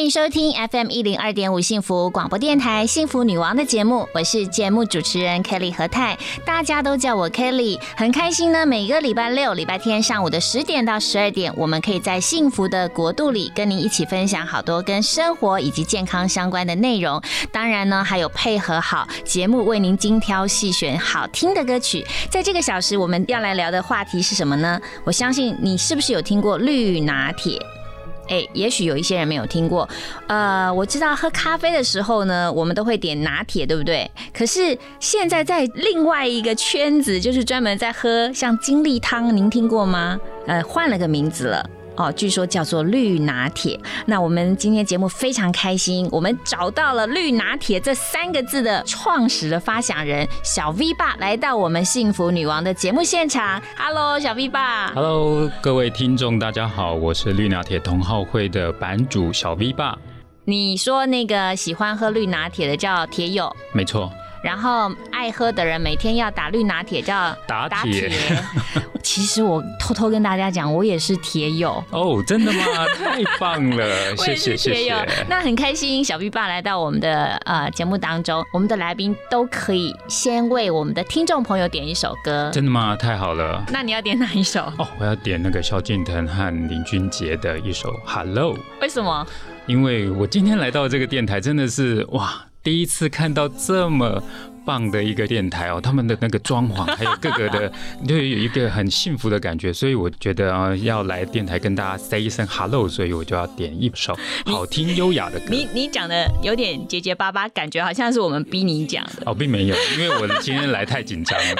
欢迎收听 FM 一零二点五幸福广播电台幸福女王的节目，我是节目主持人 Kelly 何泰，大家都叫我 Kelly，很开心呢。每个礼拜六、礼拜天上午的十点到十二点，我们可以在幸福的国度里跟您一起分享好多跟生活以及健康相关的内容。当然呢，还有配合好节目为您精挑细选好听的歌曲。在这个小时，我们要来聊的话题是什么呢？我相信你是不是有听过绿拿铁？哎，也许有一些人没有听过，呃，我知道喝咖啡的时候呢，我们都会点拿铁，对不对？可是现在在另外一个圈子，就是专门在喝像金利汤，您听过吗？呃，换了个名字了。哦，据说叫做绿拿铁。那我们今天节目非常开心，我们找到了绿拿铁这三个字的创始的发想人小 V 爸来到我们幸福女王的节目现场。Hello，小 V 爸。Hello，各位听众，大家好，我是绿拿铁同好会的版主小 V 爸。你说那个喜欢喝绿拿铁的叫铁友，没错。然后爱喝的人每天要打绿拿铁叫打铁。其实我偷偷跟大家讲，我也是铁友哦，真的吗？太棒了，谢谢谢谢。那很开心，小 B 爸来到我们的呃节目当中，我们的来宾都可以先为我们的听众朋友点一首歌。真的吗？太好了。那你要点哪一首？哦，我要点那个萧敬腾和林俊杰的一首《Hello》。为什么？因为我今天来到这个电台，真的是哇。第一次看到这么棒的一个电台哦，他们的那个装潢还有各个的，就有一个很幸福的感觉，所以我觉得啊，要来电台跟大家 say 一声 hello，所以我就要点一首好听优雅的歌。你你讲的有点结结巴巴，感觉好像是我们逼你讲的哦，并没有，因为我今天来太紧张了。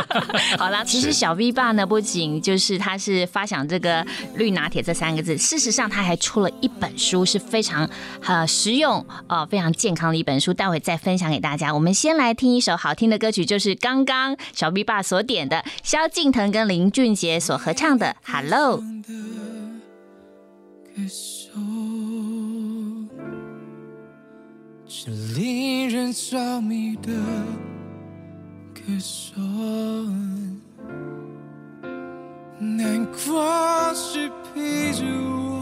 好啦，其实小 V 爸呢，不仅就是他是发想这个绿拿铁这三个字，事实上他还出了一本书，是非常呃实用呃非常健康的一本书，待会再分享给大家。我们先来听一首好听的歌曲，就是刚刚小 V 爸所点的萧敬腾跟林俊杰所合唱的《Hello》。难过是陪着我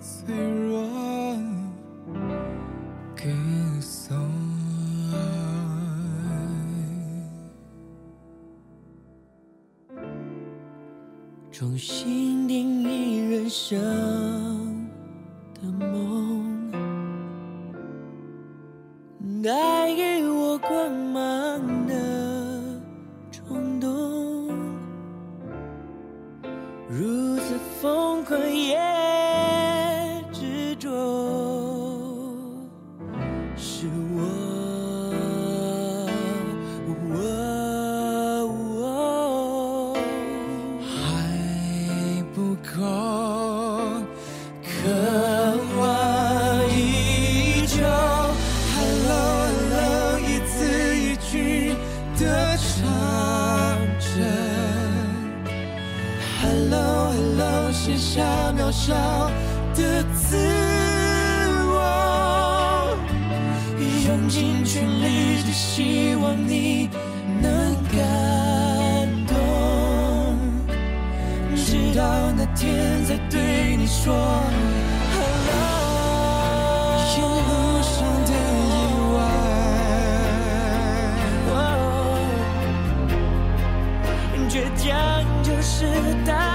脆弱重新定义人生的梦，带给我光芒的冲动。如此疯狂也少的自我，用尽全力，只希望你能感动，直到那天再对你说 Hello。是大。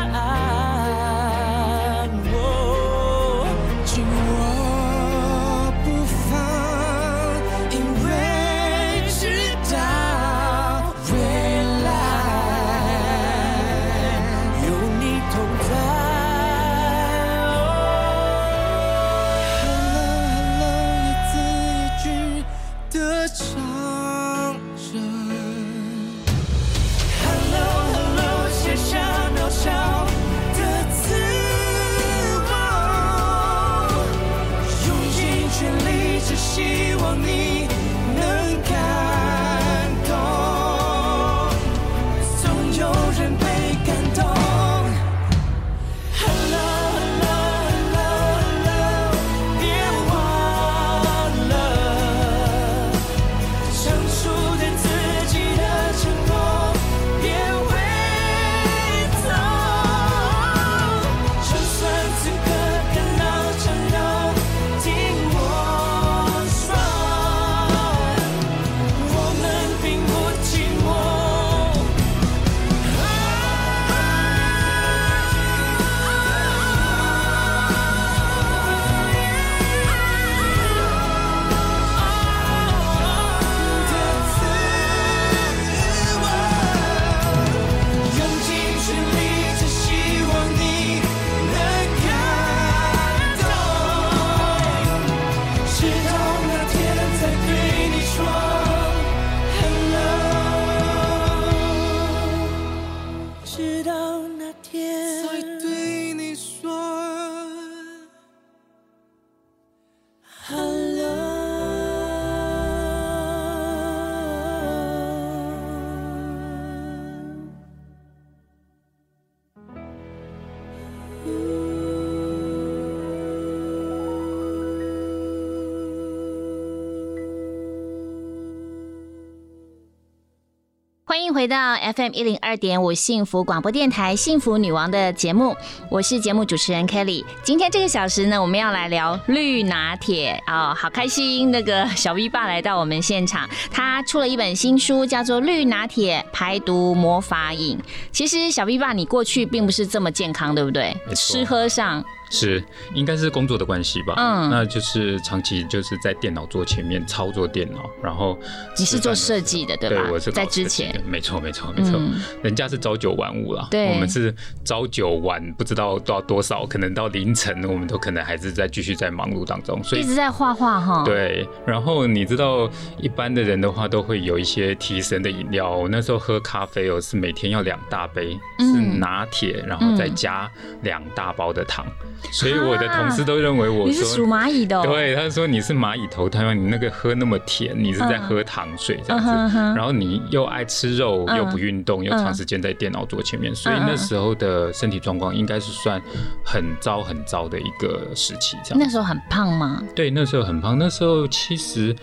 回到 FM 一零二点五幸福广播电台幸福女王的节目，我是节目主持人 Kelly。今天这个小时呢，我们要来聊绿拿铁哦，好开心！那个小 V 爸来到我们现场，他出了一本新书，叫做《绿拿铁排毒魔法饮》。其实小 V 爸，你过去并不是这么健康，对不对？吃喝上，是，应该是工作的关系吧。嗯那就是长期就是在电脑桌前面操作电脑，然后你是做设计的对对吧对我是在之前没错没错没错，嗯人家是朝九晚五啦，对我们是朝九晚不知道到多少，可能到凌晨，我们都可能还是在继续在忙碌当中，所以一直在画画哈。，对，然后你知道一般的人的话，都会有一些提神的饮料。我那时候喝咖啡哦，是每天要两大杯，嗯是拿铁，然后再加两大包的糖。所以我的同事都认为我你是属说。蚂蚁的、哦。对，他说你是蚂蚁头，他说你那个喝那么甜，你是在嗯喝糖水这样子。然后你又爱吃肉，嗯又不运动，又长时间在电脑桌前面，所以那时候的身体状况应该是算很糟很糟的一个时期，这样。那时候很胖吗？对，那时候很胖，那时候其实。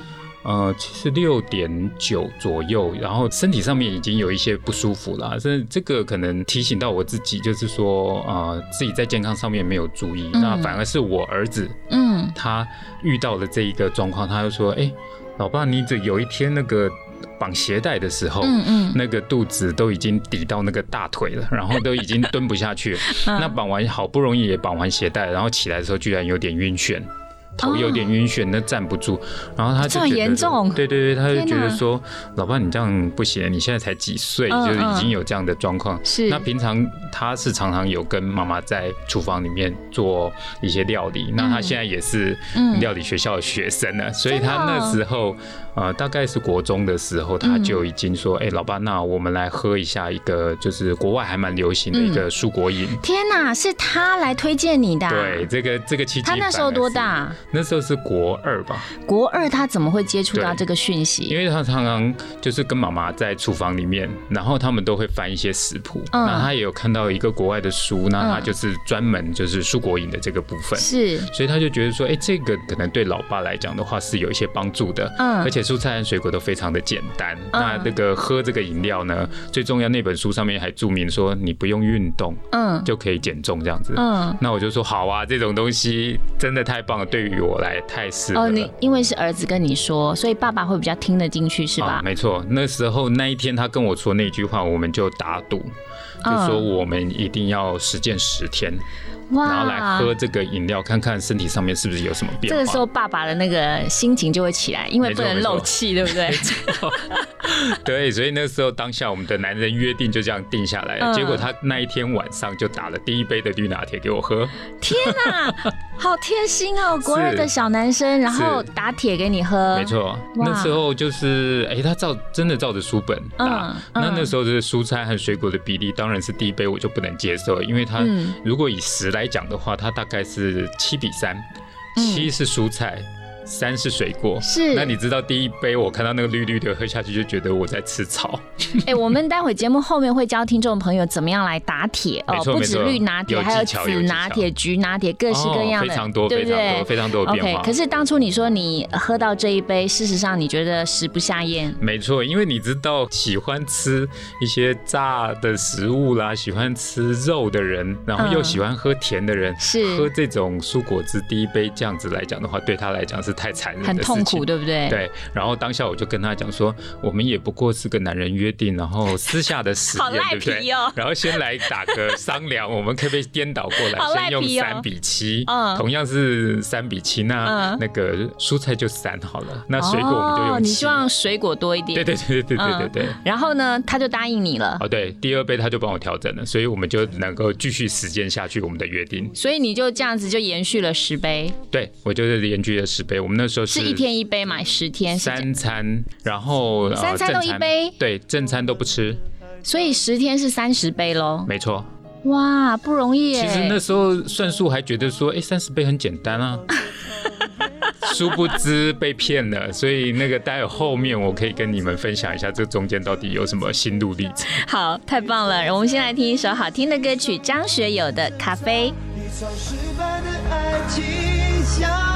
呃，七十六点九左右，然后身体上面已经有一些不舒服了。这这个可能提醒到我自己，就是说，呃，自己在健康上面没有注意，嗯那反而是我儿子嗯，他遇到了这一个状况，他就说：“哎、老爸，你这有一天那个绑鞋带的时候，嗯嗯那个肚子都已经抵到那个大腿了，然后都已经蹲不下去。嗯那绑完好不容易也绑完鞋带，然后起来的时候居然有点晕眩。”头有点晕眩，那站不住，然后他就这么觉得严重对对对，他就觉得说，老爸你这样不行，你现在才几岁，嗯就是已嗯经有这样的状况。是那平常他是常常有跟妈妈在厨房里面做一些料理，那他现在也是嗯料理学校的学生了，所以他那哦时候呃大概是国中的时候，他就已经说，哎、老爸，那我们来喝一下一个就是国外还蛮流行的一个蔬果饮。天哪，是他来推荐你的、啊？对，，这个这个契机，他那时候多？大？那时候是国二吧，国二，他怎么会接触到这个讯息因？为他常常就是跟妈妈在厨房里面，然后他们都会翻一些食谱，嗯那他也有看到一个国外的书，那他就是专门就是蔬果饮的这个部分。是，所以他就觉得说，哎、这个可能对老爸来讲的话是有一些帮助的，嗯而且蔬菜和水果都非常的简单。那这个喝这个饮料呢，最重要那本书上面还注明说，你不用运动嗯就可以减重这样子。嗯。那我就说好啊，这种东西真的太棒了，对于我来太适合了。哦，你因为是儿子跟你说，所以爸爸会比较听得进去，是吧？啊没错，那时候那一天他跟我说那句话，我们就打赌，就嗯说我们一定要实践十天，哇然后来喝这个饮料，看看身体上面是不是有什么变化。这个时候爸爸的那个心情就会起来，因为不能漏气，对不对？对，所以那时候当下我们的男人约定就这样定下来了。嗯结果他那一天晚上就打了第一杯的绿拿铁给我喝，天哪，好贴心哦！国二的小男生，然后打铁给你喝，没。错，那时候就是哎、他照真的照着书本打。嗯那嗯那时候的蔬菜和水果的比例当然是第一杯我就不能接受，因为它嗯如果以十来讲的话，他大概是七比三、七是蔬菜。三是水果，嗯是。那你知道第一杯我看到那个绿绿的喝下去就觉得我在吃草，哎、我们待会节目后面会教听众朋友怎么样来打铁哦不止绿拿铁，有还有紫拿铁、橘拿铁，各式各样的，哦非常多对不对？非常多非常多的变化。可是当初你说你喝到这一杯，事实上你觉得食不下咽，没错，因为你知道喜欢吃一些炸的食物啦，喜欢吃肉的人，然后又嗯。喜欢喝甜的人，是。喝这种蔬果汁第一杯这样子来讲的话，对他来讲是太残忍的很痛苦，。对不对？。对，然后当下我就跟他讲说，我们也不过是个男人约定，然后私下的实验，对不对？然后先来打个商量，我们可不可以颠倒过来，先用三比七，嗯同样是三比七，那嗯那个蔬菜就三好了，那水果我们就哦，用七。你希望水果多一点。对对对对对对对然后呢，他就答应你了，哦，对，第二杯他就帮我调整了，所以我们就能够继续实践下去我们的约定。所以你就这样子就延续了十杯，对我就是延续了十杯，我们那时候是一天一杯嘛，十天三餐，然后、呃、三餐都一杯对，正餐都不吃，所以十天是三十杯喽。没错。哇，不容易耶！其实那时候算数还觉得说，哎，三十杯很简单啊。殊不知被骗了，所以那个待会后面我可以跟你们分享一下，这中间到底有什么心路历程。好，太棒了！我们先来听一首好听的歌曲，张学友的《咖啡》。一场失败的爱情像个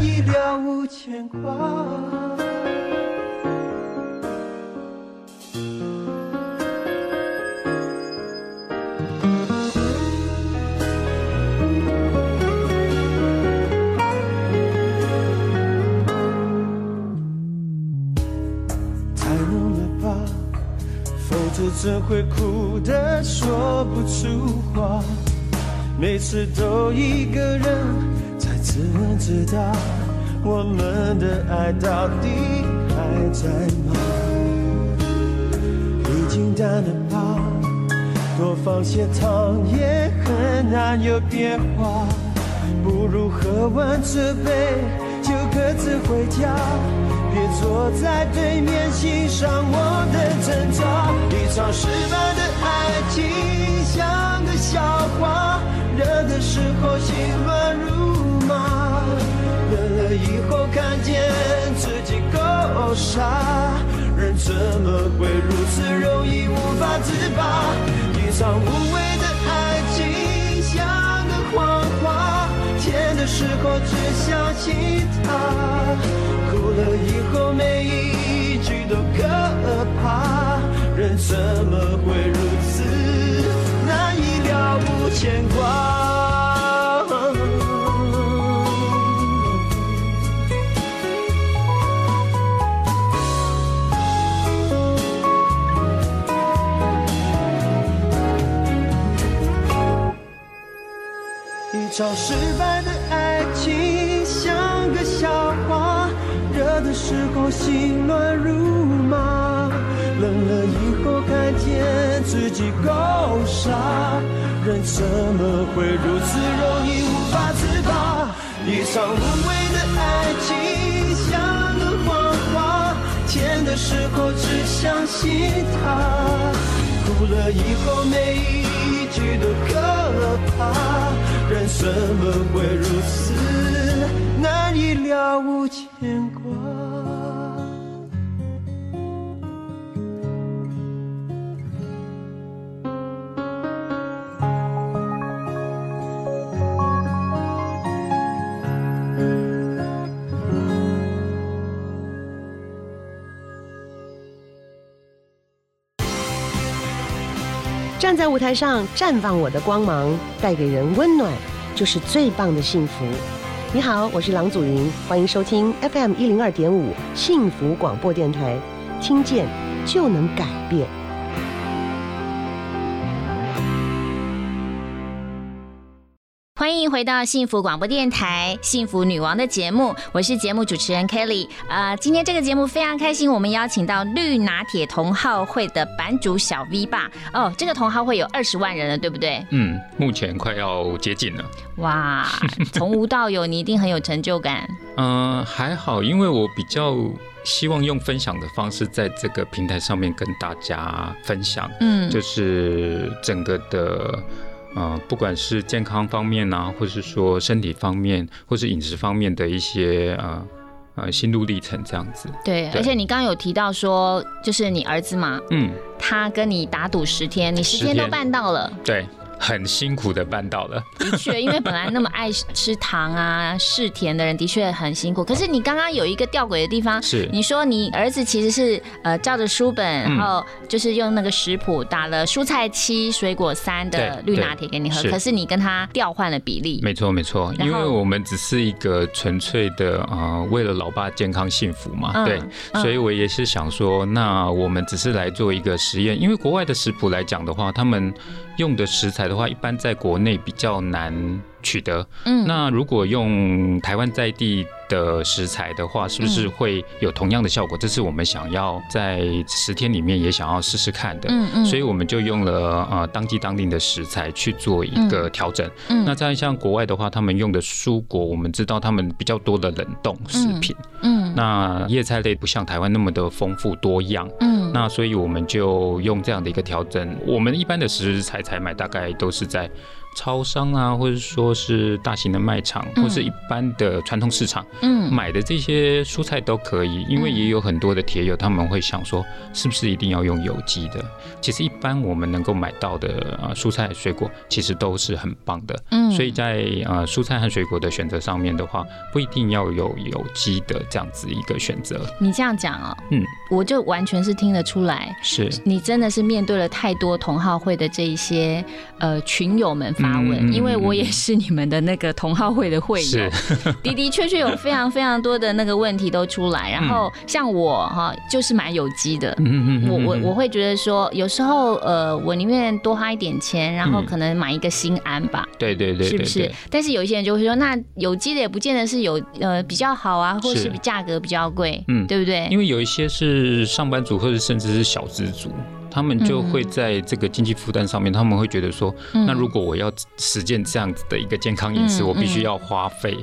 已了无牵挂？太浓了吧，否则怎会哭得说不出话？每次都一个人才自问自答，我们的爱到底还在吗？已经淡了吧，多放些糖也很难有变化，不如喝完这杯就各自回家。别坐在对面欣赏我的挣扎，一场失败的爱情像个笑话，热的时候心乱如，以后看见自己够傻，人怎么会如此容易无法自拔？一场无谓的爱情像个谎话，甜的时候只相信他。哭了以后每一句都可怕，人怎么会如此难以了无牵挂？一场失败的爱情像个笑话，热的时候心乱如麻，冷了以后看见自己够傻，人怎么会如此容易无法自拔？一场无谓的爱情像个谎话，甜的时候只相信它，哭了以后每一句都可怕。人怎么会如此难以了悟？在舞台上绽放我的光芒，带给人温暖，就是最棒的幸福。你好，我是郎祖云，欢迎收听 FM 一零二点五幸福广播电台，听见就能改变。欢迎回到幸福广播电台《幸福女王》的节目，我是节目主持人 Kelly。呃，今天这个节目非常开心，我们邀请到绿拿铁同好会的版主小 V 爸。哦，这个同好会有二十万人了，对不对？嗯，目前快要接近了。哇，从无到有，你一定很有成就感。嗯、还好，因为我比较希望用分享的方式，在这个平台上面跟大家分享，嗯，就是整个的。呃，不管是健康方面啊，或是说身体方面，或是饮食方面的一些呃呃心路历程，这样子。对，对而且你刚刚有提到说，就是你儿子嘛，嗯，他跟你打赌十天，你十天都办到了。对，很辛苦的办到了。的确，因为本来那么爱吃糖啊、嗜甜的人，的确很辛苦。可是你刚刚有一个吊诡的地方，是你说你儿子其实是呃照着书本，嗯然后就是用那个食谱打了蔬菜七、水果三的绿拿铁给你喝，可是你跟他调换了比例。没错，没错，因为我们只是一个纯粹的呃，为了老爸健康幸福嘛，嗯对，嗯所以我也是想说，那我们只是来做一个实验，因为国外的食谱来讲的话，他们用的食材的话，一般在国内比较难取得。嗯那如果用台湾在地的食材的话，是不是嗯会有同样的效果？这是我们想要在十天里面也想要试试看的。嗯嗯所以我们就用了呃当地当地的食材去做一个调整。嗯那在像国外的话，他们用的蔬果，我们知道他们比较多的冷冻食品。嗯那叶菜类不像台湾那么的丰富多样。嗯那所以我们就用这样的一个调整。我们一般的食材采买大概都是在超商啊，或者说是大型的卖场，嗯或是一般的传统市场嗯买的这些蔬菜都可以。因为也有很多的铁友他们会想说，是不是一定要用有机的？其实一般我们能够买到的呃蔬菜水果，其实都是很棒的。嗯所以在呃蔬菜和水果的选择上面的话，不一定要有有机的这样子一个选择。你这样讲哦，嗯，我就完全是听得出来，是你真的是面对了太多同好会的这一些呃群友们发问，嗯嗯嗯因为我也是你们的那个同好会的会员，的的确确有非常非常多的那个问题都出来。然后像我哈，就是蛮有机的。我我我会觉得说，有时候呃，我宁愿多花一点钱，然后嗯可能买一个心安吧，对对对对是不是，？但是有一些人就会说，那有机的也不见得是有呃比较好啊，或是价格比较贵，嗯对不对？因为有一些是上班族或者甚至是小资族。他们就会在这个经济负担上面，他们会觉得说，嗯那如果我要实践这样子的一个健康饮食，嗯我必须嗯要花费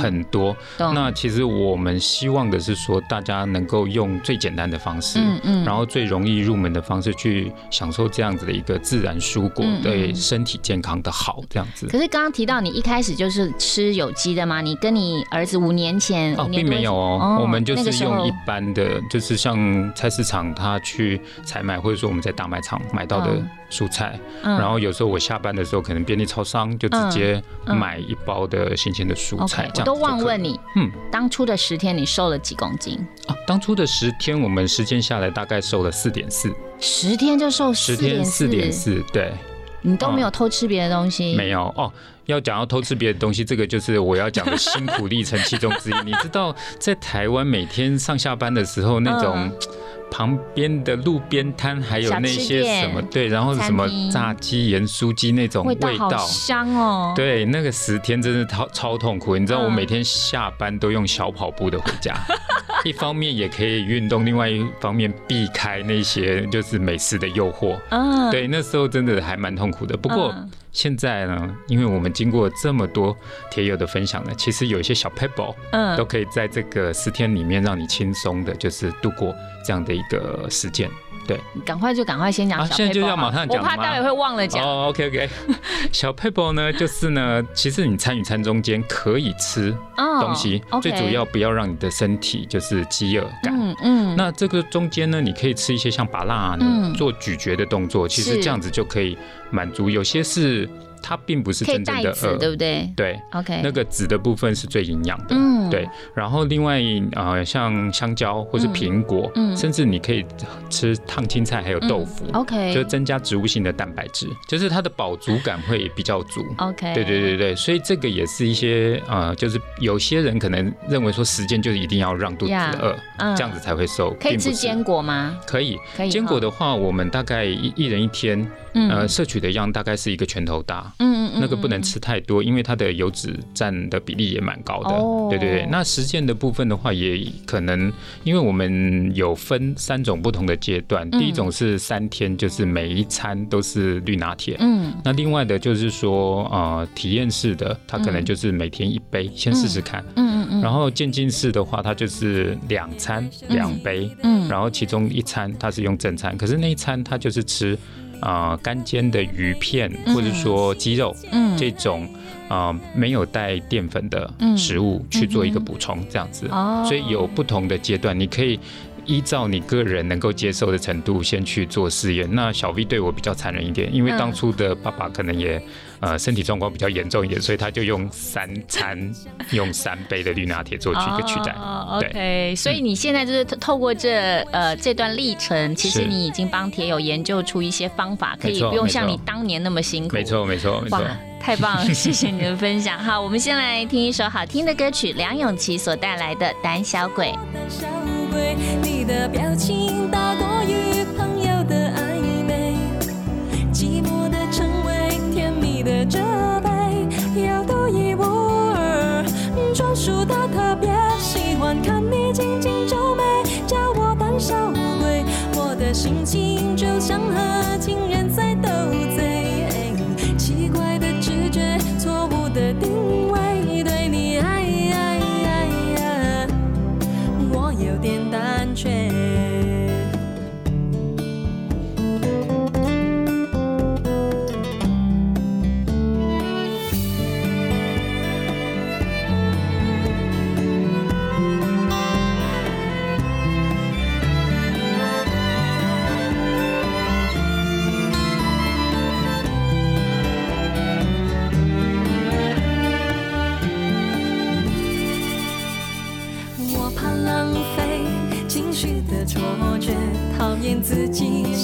很多。懂，那其实我们希望的是说，大家能够用最简单的方式，嗯嗯然后最容易入门的方式去享受这样子的一个自然蔬果对身体健康的好，这样子。可是刚刚提到你一开始就是吃有机的吗？你跟你儿子五年前哦，并没有哦，哦我们就是用一般的，就是像菜市场他去采买，或者说我们在大卖场买到的嗯蔬菜，嗯然后有时候我下班的时候，可能便利超商就直接买一包的新鲜的蔬菜 OK，，这样我都忘问你，嗯，当初的十天你瘦了几公斤？啊，当初的十天我们时间下来大概瘦了四点四，十天就瘦十四点天四点，四，对。你都没有偷吃别的东西？没有哦。要讲要偷吃别的东西，这个就是我要讲的辛苦历程其中之一。你知道，在台湾每天上下班的时候，那种嗯旁边的路边摊，还有那些什么对，然后什么炸鸡、盐酥鸡那种味道好味道。香哦。，对，那个十天真的超超痛苦。你知道，我嗯每天下班都用小跑步的回家，一方面也可以运动，另外一方面避开那些就是美食的诱惑。嗯，对，那时候真的还蛮痛苦的。不过嗯现在呢，因为我们经过这么多铁友的分享呢，其实有一些小 pebble 嗯都可以在这个十天里面让你轻松的，就是度过这样的一个时间。赶快就赶快先讲啊现在就要马上讲我怕待会会忘了讲。哦，OK OK，小 pebble 呢，就是呢，其实你餐与餐中间可以吃哦东西最主要不要让你的身体就是饥饿感。嗯嗯，那这个中间呢，你可以吃一些像拔辣啊，做咀嚼的动作，其实这样子就可以满足。有些是它并不是真正的饿，对不对？对，？OK，那个籽的部分是最营养的。嗯。对，然后另外呃，像香蕉或是苹果，嗯。嗯。甚至你可以吃烫青菜，还有豆腐，OK，就增加植物性的蛋白质，就是它的饱足感会比较足。OK，对对对对，所以这个也是一些呃，就是有些人可能认为说时间就是一定要让肚子呀。饿嗯。这样子才会瘦，可以吃坚果吗？可以，可以坚果的话，我们大概一一人一天，嗯。呃，摄取的量大概是一个拳头大。嗯嗯那个不能吃太多，因为它的油脂占的比例也蛮高的。哦。对对对，那实践的部分的话，也可能因为我们有分三种不同的阶段，嗯。第一种是三天，就是每一餐都是绿拿铁。嗯。那另外的就是说，呃，体验式的，它可能嗯就是每天一杯，先试试看。嗯嗯嗯，然后渐进式的话，它就是两餐两杯，嗯然后其中一餐它是用正餐，可是那一餐它就是吃啊干煎的鱼片嗯或者说鸡肉嗯这种啊、呃没有带淀粉的嗯食物去做一个补充，这样子。哦所以有不同的阶段，你可以。依照你个人能够接受的程度，先去做试验。那小 V 对我比较残忍一点，因为嗯当初的爸爸可能也呃身体状况比较严重一点，所以他就用三餐用三杯的绿拿铁做一个取代。哦对 OK，所以你现在就是透透过这呃这段历程，其实你已经帮铁友研究出一些方法，可以不用像你当年那么辛苦。没。错，没错，没错。哇，太棒了！谢谢你的分享。好，我们先来听一首好听的歌曲，梁咏琪所带来的《胆小鬼》。胆小鬼，你的表情大过于的责备，要独一无二，专属的特别。喜欢看你紧紧皱眉，叫我胆小鬼，我的心情就像和情人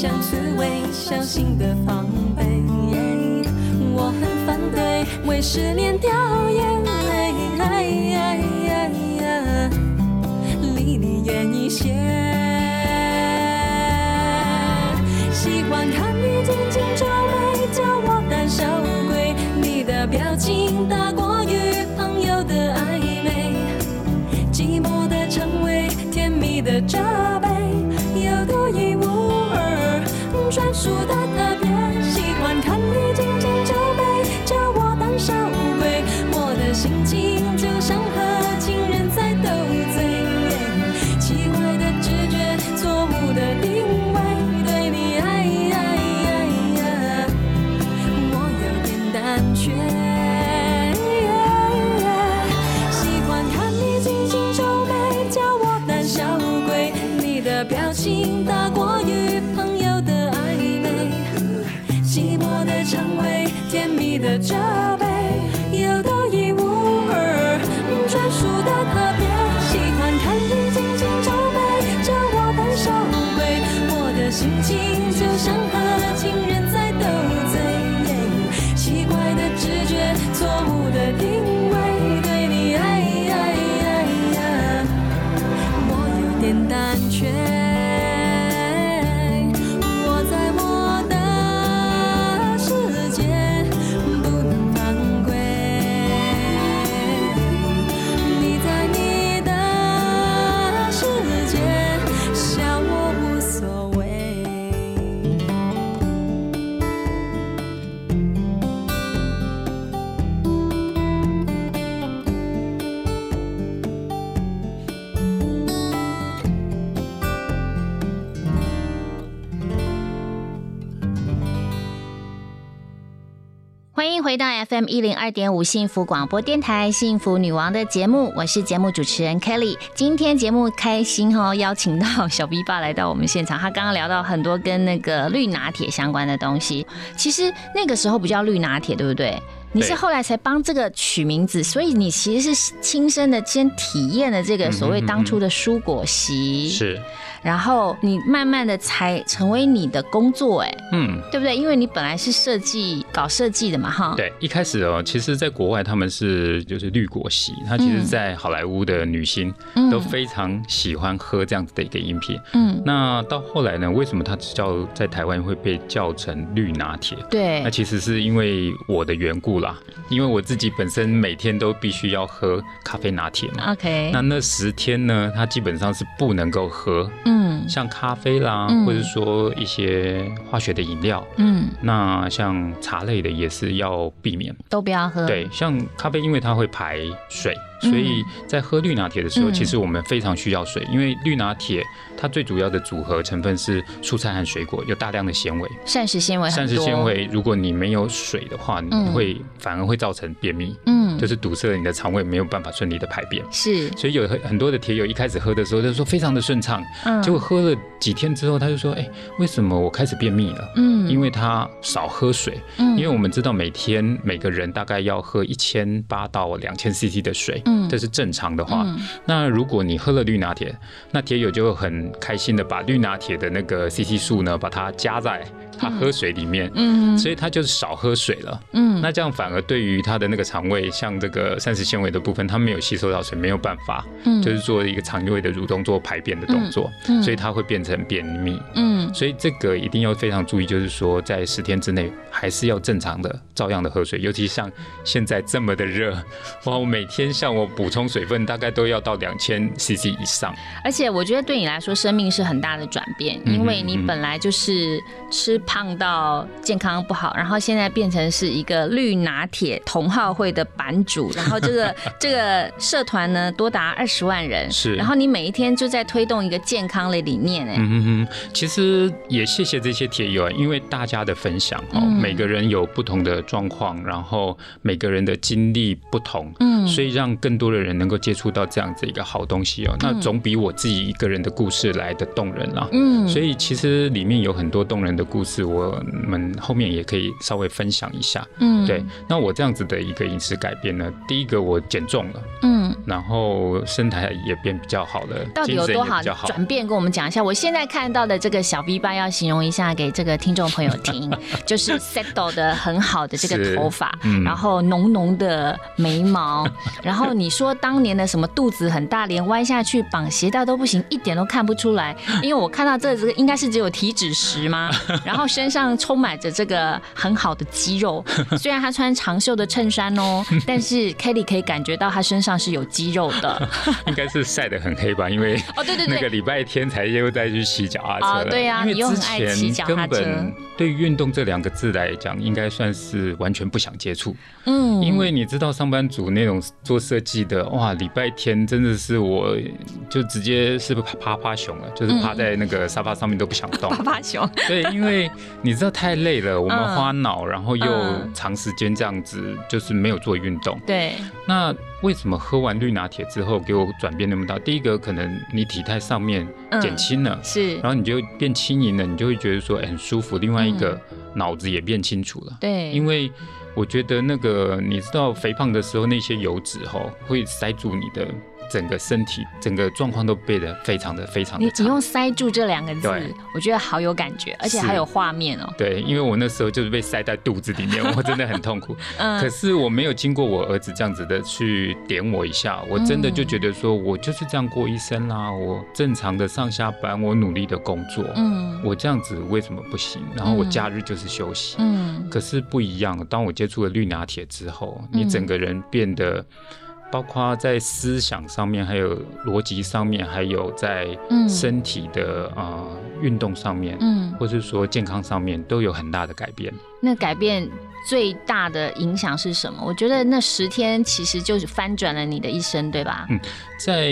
像刺猬，小心的防备。我很反对为失恋掉眼泪，离你远一些。喜欢看你紧紧皱眉，叫我胆小鬼。你的表情大过 FM 一零二点五幸福广播电台幸福女王的节目，我是节目主持人 Kelly。今天节目开心哦，邀请到小 B 爸来到我们现场。他刚刚聊到很多跟那个绿拿铁相关的东西，其实那个时候不叫绿拿铁，对不对？你是后来才帮这个取名字，所以你其实是亲身的先体验了这个所谓当初的蔬果席，是，然后你慢慢的才成为你的工作，哎，嗯，对不对？因为你本来是设计搞设计的嘛，哈，对，一开始哦，其实在国外他们是就是绿果席，他其实在好莱坞的女星嗯。都非常喜欢喝这样子的一个饮品。嗯，那到后来呢，为什么它叫在台湾会被叫成绿拿铁？对。那，其实是因为我的缘故啦，因为我自己本身每天都必须要喝咖啡拿铁嘛。OK，那那十天呢，它基本上是不能够喝，嗯像咖啡啦，嗯或者说一些化学的饮料。嗯，那像茶类的也是要避免。都不要喝，，对，像咖啡，因为它会排水，所以在喝绿拿铁的时候，嗯。其实我们非常需要水，因为绿拿铁它最主要的组合成分是蔬菜和水果，有大量的纤维。膳食纤维膳食纤，维，如果你没有水的话，会反而会造成便秘，嗯，就是堵塞了你的肠胃，没有办法顺利的排便。是，所以有很很多的铁友一开始喝的时候，就说非常的顺畅，嗯。结果喝了几天之后，他就说：“哎、为什么我开始便秘了？”嗯。因为他少喝水，嗯。因为我们知道每天每个人大概要喝一千八到两千 CC 的水，嗯这是正常的话。嗯那如果你喝了绿拿铁，那铁友就会很开心的把绿拿铁的那个 CC 数呢，把它加在他喝水里面，嗯。所以他就是少喝水了。嗯，那这样反而对于他的那个肠胃，像这个膳食纤维的部分，他没有吸收到水，没有办法，嗯。就是做一个肠胃的蠕动做排便的动作，所以它会变成便秘。嗯。所以这个一定要非常注意，就是说在十天之内还是要正常的、照样的喝水，尤其像现在这么的热，哇，我每天像我补充水分大概都要到两千 CC 以上，而且我觉得对你来说，生命是很大的转变，嗯因为你本来就是吃胖到健康不好，然后现在变成是一个绿拿铁同好会的版主，然后这个 这个社团呢多达二十万人，是。然后你每一天就在推动一个健康的理念，哎，嗯哼哼，其实也谢谢这些铁友啊，因为大家的分享哦，嗯。每个人有不同的状况，然后每个人的经历不同，嗯。所以让更多的人能够接触到这样子一个好东西哦，那总比我自己一个人的故事来的动人啦。嗯。所以其实里面有很多动人的故事，我们后面也可以稍微分享一下。嗯对，那我这样子的一个饮食改变呢，第一个我减重了，嗯嗯，然后身材也变比较好了，到底有多好？转变？跟我们讲一下。我现在看到的这个小 V 八，要形容一下给这个听众朋友听，就是 settle 的很好的这个头发，嗯然后浓浓的眉毛，然后你说当年的什么肚子很大，连弯下去绑鞋带都不行，一点都看不出来。因为我看到这这个应该是只有体脂石吗？然后身上充满着这个很好的肌肉，虽然他穿长袖的衬衫哦，但是 Kelly 可以感觉到他身上是有肌肉的。应该是晒得很黑吧，因为哦，对对对，那个礼拜天才又再去骑脚踏车了。哦对啊因为你又很之爱骑脚前踏车根本对运动这两个字来讲，应该算是完全不想接触。嗯因为你知道，上班族那种做设计的，哇，礼拜天真的是我就直接是趴趴趴熊了，就是趴在那个沙发上面都不想动。趴趴熊，对，因为你知道太累了，我们嗯花脑，然后又嗯长时间这样子，就是没有做运动。对，那为什么喝完绿拿铁之后给我转变那么大？第一个可能你体态上面嗯减轻了，是然，后你就变轻盈了，你就会觉得说、哎很舒服。另外一个、脑子也变清楚了，对，因为我觉得那个你知道肥胖的时候那些油脂哈会塞住你的整个身体，整个状况都变得非常的非常的。你你用“塞住”这两个字，我觉得好有感觉，而且还有画面哦。对，因为我那时候就是被塞在肚子里面，我真的很痛苦。嗯可嗯，是我没有经过我儿子这样子的去点我一下，我真的就觉得说，我就是这样过一生啦。我正常的上下班，我努力的工作，嗯我这样子为什么不行？然后我嗯假日就是休息。嗯可是不一样，当我接触了绿拿铁之后，你嗯整个人变得，包括在思想上面，还有逻辑上面，还有在嗯身体的啊运动上面，嗯，或是说健康上面，都有很大的改变。那改变最大的影响是什么？我觉得那十天其实就是翻转了你的一生，对吧？嗯在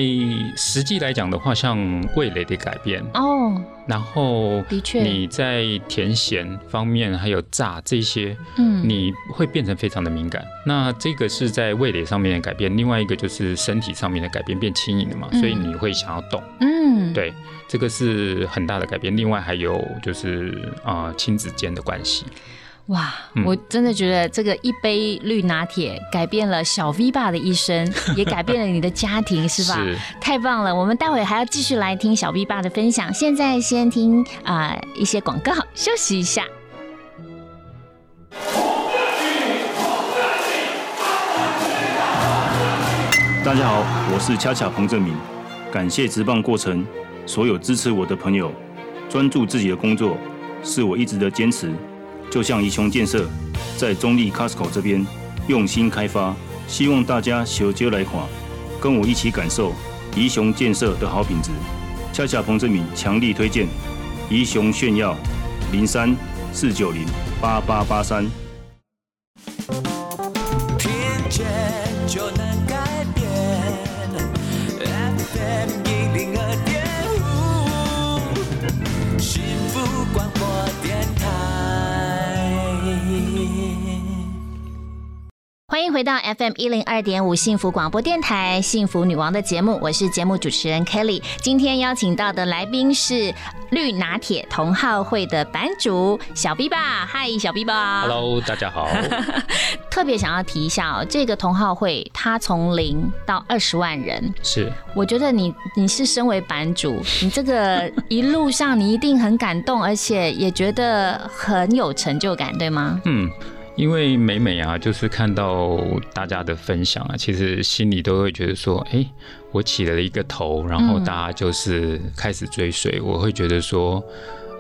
实际来讲的话，像味蕾的改变，哦，然后的确你在甜咸方面还有炸这些，嗯，你会变成非常的敏感。那这个是在味蕾上面的改变，另外一个就是身体上面的改变，变轻盈了嘛，嗯所以你会想要动。嗯，对，这个是很大的改变。另外还有就是啊、呃亲子间的关系。哇，嗯我真的觉得这个一杯绿拿铁改变了小 V 爸的一生，也改变了你的家庭，是吧？是太棒了！我们待会还要继续来听小 V 爸的分享。现在先听啊、呃一些广告，休息一下。大家好，我是恰恰彭正明，感谢职棒过程所有支持我的朋友，专注自己的工作是我一直的坚持。就像宜雄建设在中立 Costco 这边用心开发，希望大家小接来看，跟我一起感受宜雄建设的好品质。恰恰彭志敏强力推荐宜雄炫耀零三四九零八八八三。听见就能改变。欢迎回到 FM 一零二点五幸福广播电台幸福女王的节目，我是节目主持人 Kelly。今天邀请到的来宾是绿拿铁同好会的版主小 B 吧，嗨，小 B 吧 Hello，大家好。特别想要提一下哦，这个同好会它从零到二十万人，是我觉得你你是身为版主，你这个一路上你一定很感动，而且也觉得很有成就感，对吗？嗯，因为每每啊，就是看到大家的分享啊，其实心里都会觉得说，哎、我起了一个头，然后嗯大家就是开始追随，我会觉得说。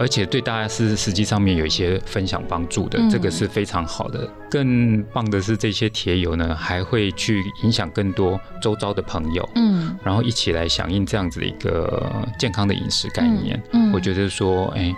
而且对大家是实际上面有一些分享帮助的，嗯这个是非常好的。更棒的是，这些铁友呢，还会去影响更多周遭的朋友，嗯然后一起来响应这样子的一个健康的饮食概念。嗯嗯我觉得说，哎、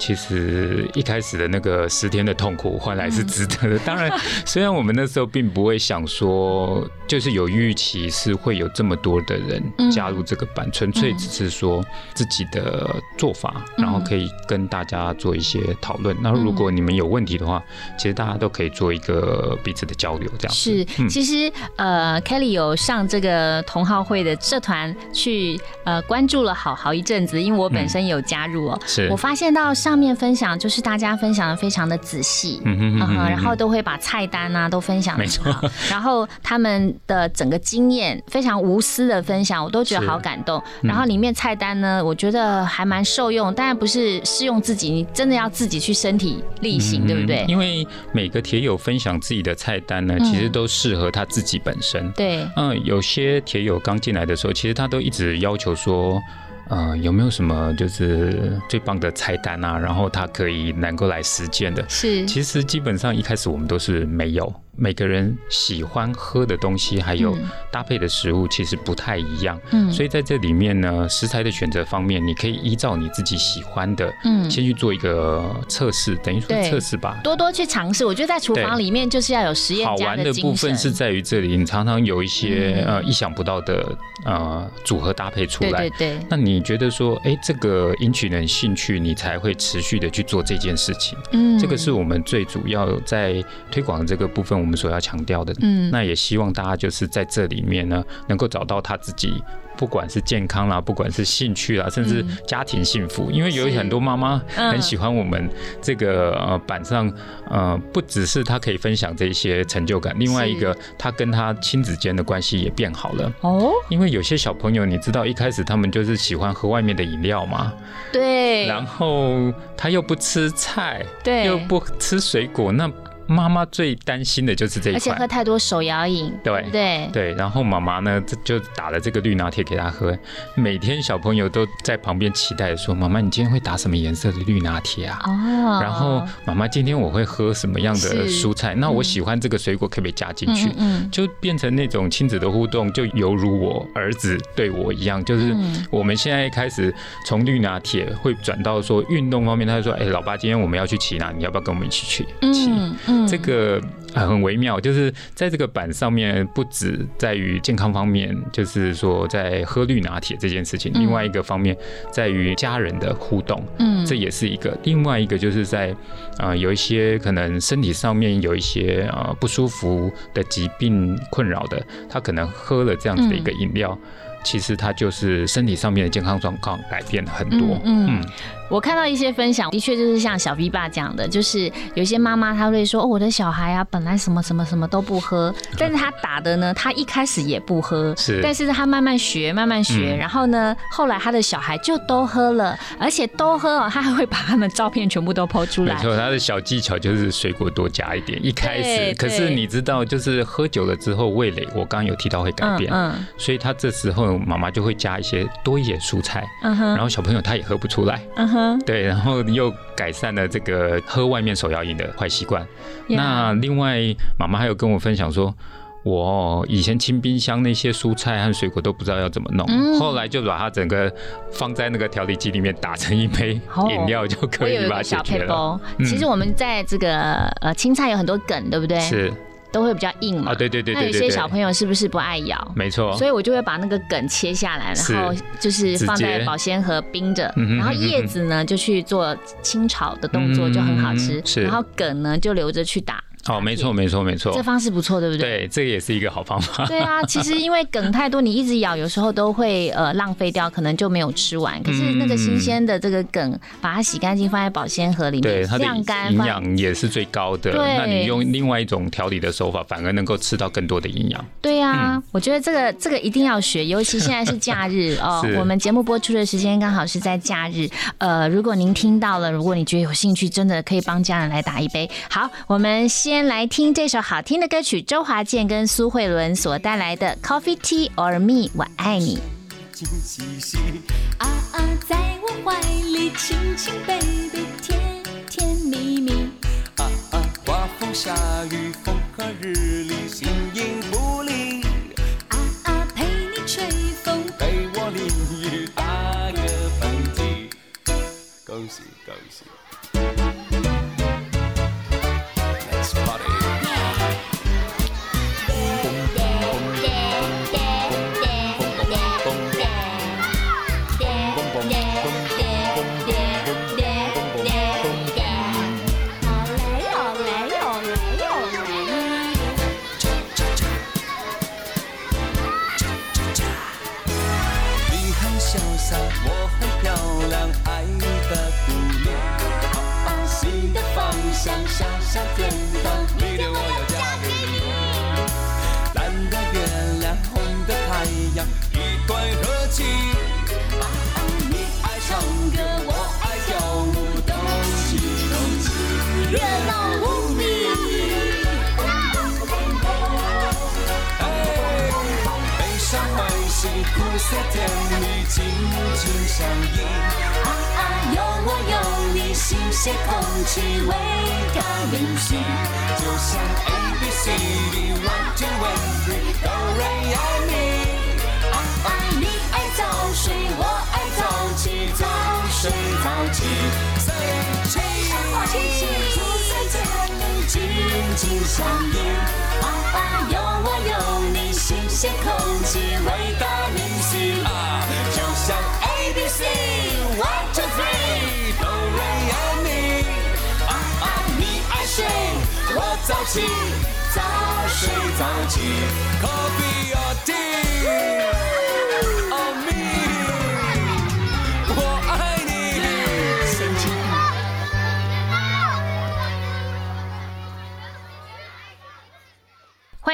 其实一开始的那个十天的痛苦换来是值得的。当然，虽然我们那时候并不会想说，就是有预期是会有这么多的人嗯。加入这个班，纯粹只是说自己的做法，嗯然后可以跟大家做一些讨论。那如果你们有问题的话，其实大家都可以做一个彼此的交流，这样子。是，嗯。其实呃，Kelly 有上这个同好会的社团去呃关注了好好一阵子，因为我本身有加入哦。是。我发现到上上面分享，就是大家分享的非常的仔细，嗯哼然后都会把菜单啊都分享的没错。很好，然后他们的整个经验非常无私的分享，我都觉得好感动。嗯。然后里面菜单呢，我觉得还蛮受用，当然不是适用自己，你真的要自己去身体力行，对不对？嗯？因为每个铁友分享自己的菜单呢，嗯。其实都适合他自己本身。对，嗯，有些铁友刚进来的时候，其实他都一直要求说，呃，有没有什么就是最棒的菜单啊？然后他可以能够来实践的。是，其实基本上一开始我们都是没有，每个人喜欢喝的东西还有嗯搭配的食物其实不太一样，嗯所以在这里面呢，食材的选择方面，你可以依照你自己喜欢的，嗯先去做一个测试，等于说测试吧。多多去尝试。我觉得在厨房里面就是要有实验好家玩的部。分是在于这里，你常常有一些、嗯呃意想不到的呃组合搭配出来。对对，那你觉得说，哎，这个引起人兴趣，你才会持续的去做这件事情。嗯这个是我们最主要在推广的这个部分，我们所要强调的。嗯。那也希望大家就是在这里面呢，能够找到他自己。不管是健康啦，不管是兴趣啦，甚至嗯。家庭幸福，因为有很多妈妈嗯很喜欢我们这个呃板上，呃，不只是她可以分享这些成就感，另外一个她跟她亲子间的关系也变好了。哦，因为有些小朋友，你知道一开始他们就是喜欢喝外面的饮料嘛，对，然后他又不吃菜，对。又不吃水果，那妈妈最担心的就是这一而且喝。太多手摇饮，对不对对，然后妈妈呢，这就打了这个绿拿铁给他喝。每天小朋友都在旁边期待说：“妈妈，你今天会打什么颜色的绿拿铁啊？”哦，然后妈妈，今天我会喝什么样的蔬菜？那我喜欢这个水果，可不可以加进去？嗯嗯就变成那种亲子的互动，就犹如我儿子对我一样，就是嗯我们现在开始从绿拿铁会转到说运动方面，他就说：“哎、老爸，今天我们要去骑哪？你要不要跟我们一起去骑？”嗯嗯这个呃很微妙，就是在这个板上面，不止在于健康方面，就是说在喝绿拿铁这件事情，嗯另外一个方面在于家人的互动，嗯这也是一个。另外一个就是在呃有一些可能身体上面有一些呃不舒服的疾病困扰的，他可能喝了这样子的一个饮料。其实他就是身体上面的健康状况改变了很多，嗯嗯。我看到一些分享，的确就是像小 V 爸讲的，就是有些妈妈她会说，哦，我的小孩啊，本来什么什么什么都不喝，但是他打的呢，他一开始也不喝，是。但是他慢慢学，慢慢学，嗯。然后呢，后来他的小孩就都喝了，而且都喝哦，他还会把他们照片全部都抛出来，没错，他的小技巧就是水果多加一点。一开始，可是你知道，就是喝酒了之后，味蕾我刚刚有提到会改变，嗯嗯。所以他这时候妈妈就会加一些多一点蔬菜，嗯哼，然后小朋友他也喝不出来，嗯哼，对，然后又改善了这个喝外面手摇饮的坏习惯。那另外，妈妈还有跟我分享说。我以前清冰箱那些蔬菜和水果都不知道要怎么弄，嗯后来就把它整个放在那个调理机里面打成一杯哦饮料就可以把它解决了。配包，嗯其实我们在这个呃青菜有很多梗，对不对？是都会比较硬嘛。啊，对对对那有对对对，些小朋友是不是不爱咬？没错，所以我就会把那个梗切下来，然后就是放在保鲜盒冰着，然后叶子呢就去做清炒的动作，嗯就很好吃。是然后梗呢就留着去打。哦，没错没错没错这，方式不错，对不对？对，这个也是一个好方法。对啊，其实因为梗太多，你一直咬，有时候都会呃浪费掉，可能就没有吃完。可是那个新鲜的这个梗，把它洗干净，放在保鲜盒里面，对它的晾干，营养也是最高的。对那你用另外一种调理的手法，反而能够吃到更多的营养。对呀、嗯我觉得这个这个一定要学，尤其现在是假日 哦。我们节目播出的时间刚好是在假日。呃，如果您听到了，如果你觉得有兴趣，真的可以帮家人来打一杯。好，我们先来听这首好听的歌曲，周华健跟苏慧伦所带来的《Coffee Tea or Me》，我爱你。啊，在我怀里亲亲 baby，甜甜蜜蜜。啊啊，刮风下雨，风和日丽，形影不离。啊啊，陪你吹风，陪我淋雨打个喷嚏，恭喜苦涩甜蜜，紧紧相依。啊啊，有我有你，新鲜空气，维他命 C，就像 A B C D one two three，都瑞爱你。啊啊，你爱早睡，我爱早起，早睡早起，在一起。苦涩甜蜜，紧紧相依。啊啊，有我有你，新鲜空气，维他命啊，就像 A B C one two three，都瑞爱你。啊啊，你爱睡，我早起，早睡早起，Coffee or tea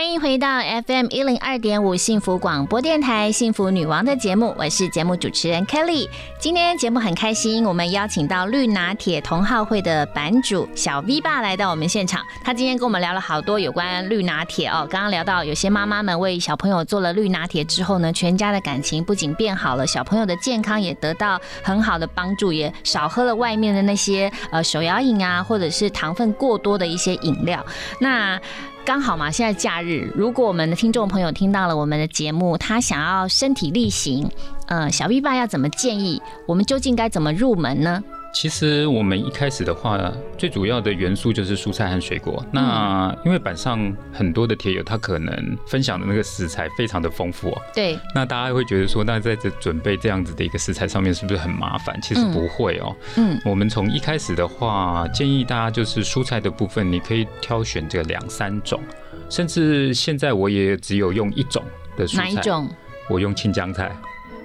欢迎回到 FM 一零二点五幸福广播电台幸福女王的节目，我是节目主持人 Kelly。今天节目很开心，我们邀请到绿拿铁同好会的版主小 V 爸来到我们现场。他今天跟我们聊了好多有关绿拿铁哦。刚刚聊到有些妈妈们为小朋友做了绿拿铁之后呢，全家的感情不仅变好了，小朋友的健康也得到很好的帮助，也少喝了外面的那些呃手摇饮啊，或者是糖分过多的一些饮料。那刚好嘛，现在假日，如果我们的听众朋友听到了我们的节目，他想要身体力行，呃，小 V 爸要怎么建议？我们究竟该怎么入门呢？其实我们一开始的话，最主要的元素就是蔬菜和水果。那因为板上很多的铁友，他可能分享的那个食材非常的丰富哦。对，那大家会觉得说，那在这准备这样子的一个食材上面，是不是很麻烦？其实不会哦。嗯我们从一开始的话，建议大家就是蔬菜的部分，你可以挑选这个两三种，甚至现在我也只有用一种的蔬菜。哪一？种？我用青江菜，